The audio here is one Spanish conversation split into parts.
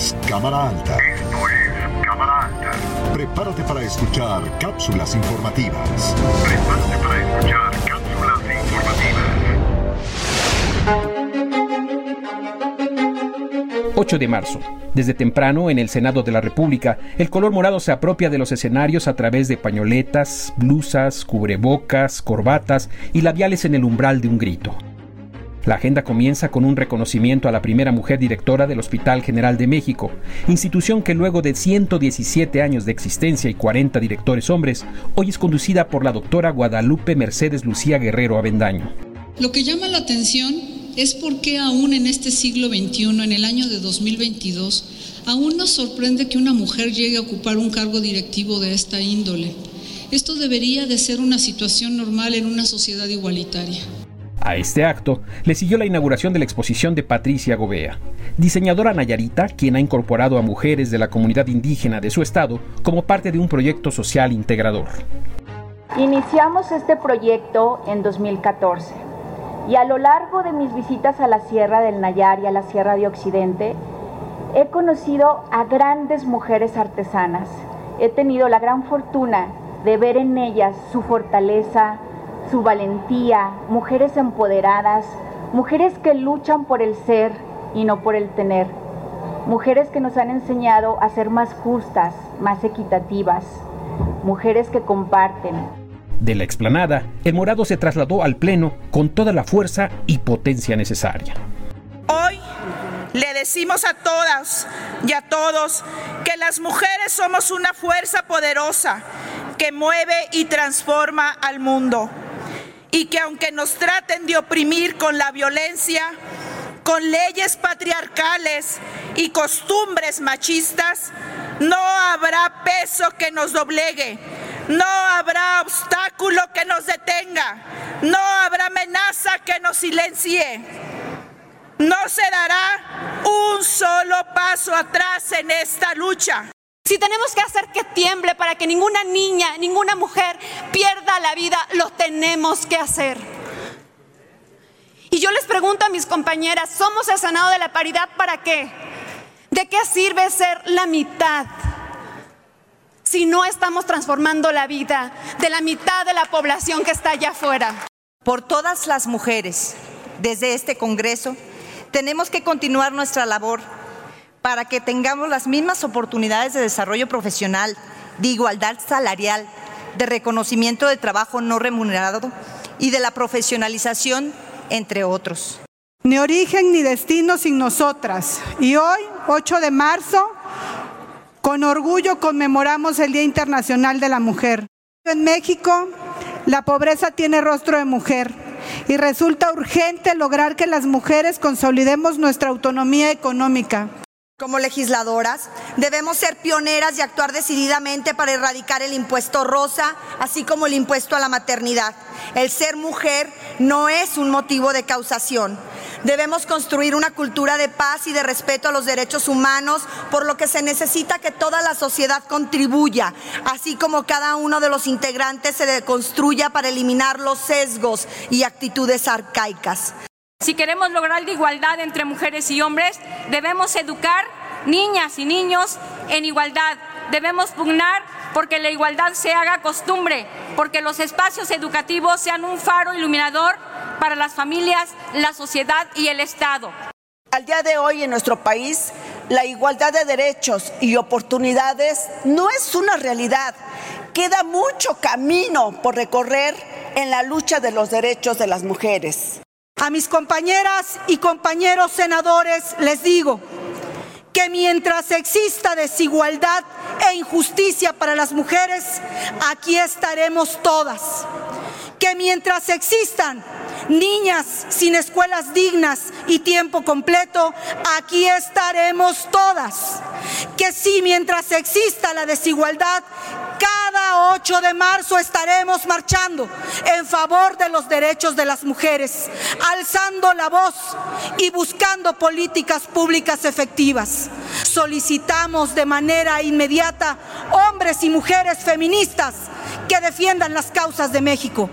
Es Cámara Alta. Esto es Cámara Alta. Prepárate para escuchar cápsulas informativas. Prepárate para escuchar cápsulas informativas. 8 de marzo. Desde temprano, en el Senado de la República, el color morado se apropia de los escenarios a través de pañoletas, blusas, cubrebocas, corbatas y labiales en el umbral de un grito. La agenda comienza con un reconocimiento a la primera mujer directora del Hospital General de México, institución que luego de 117 años de existencia y 40 directores hombres, hoy es conducida por la doctora Guadalupe Mercedes Lucía Guerrero Avendaño. Lo que llama la atención es por qué aún en este siglo XXI, en el año de 2022, aún nos sorprende que una mujer llegue a ocupar un cargo directivo de esta índole. Esto debería de ser una situación normal en una sociedad igualitaria. A este acto le siguió la inauguración de la exposición de Patricia Gobea, diseñadora nayarita, quien ha incorporado a mujeres de la comunidad indígena de su estado como parte de un proyecto social integrador. Iniciamos este proyecto en 2014 y a lo largo de mis visitas a la Sierra del Nayar y a la Sierra de Occidente, he conocido a grandes mujeres artesanas. He tenido la gran fortuna de ver en ellas su fortaleza, su valentía, mujeres empoderadas, mujeres que luchan por el ser y no por el tener, mujeres que nos han enseñado a ser más justas, más equitativas, mujeres que comparten. De la explanada, el morado se trasladó al Pleno con toda la fuerza y potencia necesaria. Hoy le decimos a todas y a todos que las mujeres somos una fuerza poderosa que mueve y transforma al mundo y que aunque nos traten de oprimir con la violencia, con leyes patriarcales y costumbres machistas, no habrá peso que nos doblegue, no habrá obstáculo que nos detenga, no habrá amenaza que nos silencie. No se dará un solo paso atrás en esta lucha. Si tenemos que hacer que tiemble para que ninguna niña, ninguna mujer pierda la vida, lo tenemos que hacer. Y yo les pregunto a mis compañeras, ¿somos el Senado de la Paridad para qué? ¿De qué sirve ser la mitad si no estamos transformando la vida de la mitad de la población que está allá afuera? Por todas las mujeres, desde este Congreso, tenemos que continuar nuestra labor para que tengamos las mismas oportunidades de desarrollo profesional, de igualdad salarial, de reconocimiento de trabajo no remunerado y de la profesionalización, entre otros. Ni origen ni destino sin nosotras. Y hoy, 8 de marzo, con orgullo conmemoramos el Día Internacional de la Mujer. En México, la pobreza tiene rostro de mujer y resulta urgente lograr que las mujeres consolidemos nuestra autonomía económica. Como legisladoras, debemos ser pioneras y actuar decididamente para erradicar el impuesto rosa, así como el impuesto a la maternidad. El ser mujer no es un motivo de causación. Debemos construir una cultura de paz y de respeto a los derechos humanos, por lo que se necesita que toda la sociedad contribuya, así como cada uno de los integrantes se construya para eliminar los sesgos y actitudes arcaicas. Si queremos lograr la igualdad entre mujeres y hombres, debemos educar niñas y niños en igualdad. Debemos pugnar porque la igualdad se haga costumbre, porque los espacios educativos sean un faro iluminador para las familias, la sociedad y el Estado. Al día de hoy en nuestro país, la igualdad de derechos y oportunidades no es una realidad. Queda mucho camino por recorrer en la lucha de los derechos de las mujeres. A mis compañeras y compañeros senadores les digo que mientras exista desigualdad e injusticia para las mujeres, aquí estaremos todas. Que mientras existan niñas sin escuelas dignas y tiempo completo, aquí estaremos todas. Que si mientras exista la desigualdad, cada 8 de marzo estaremos marchando en favor de los derechos de las mujeres, alzando la voz y buscando políticas públicas efectivas. Solicitamos de manera inmediata hombres y mujeres feministas que defiendan las causas de México.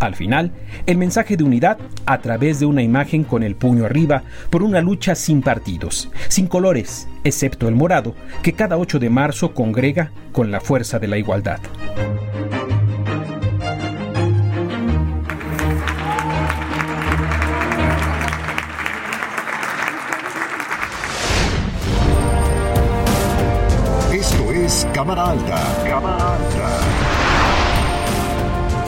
Al final, el mensaje de unidad a través de una imagen con el puño arriba por una lucha sin partidos, sin colores, excepto el morado, que cada 8 de marzo congrega con la fuerza de la igualdad. Esto es Cámara Alta. Cámara Alta.